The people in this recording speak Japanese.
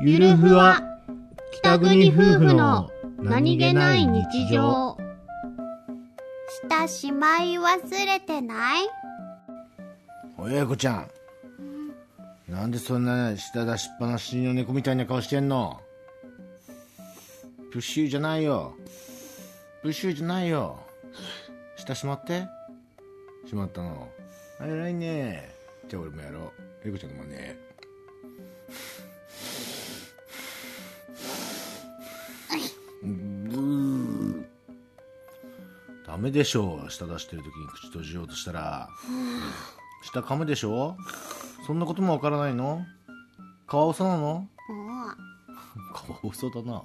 ゆるふわ北国夫婦の何気ない日常。下しまい忘れてない？おい英子ちゃん。なんでそんな舌出しっぱなしの猫みたいな顔してんの？プッシューじゃないよ。プッシューじゃないよ。舌しまって。しまったの。あ偉いねじゃあ俺もやろう。英子ちゃんのもねダメでしょ舌出してる時に口閉じようとしたら。舌噛むでしょそんなこともわからないの？カワウソなの？カワウソだな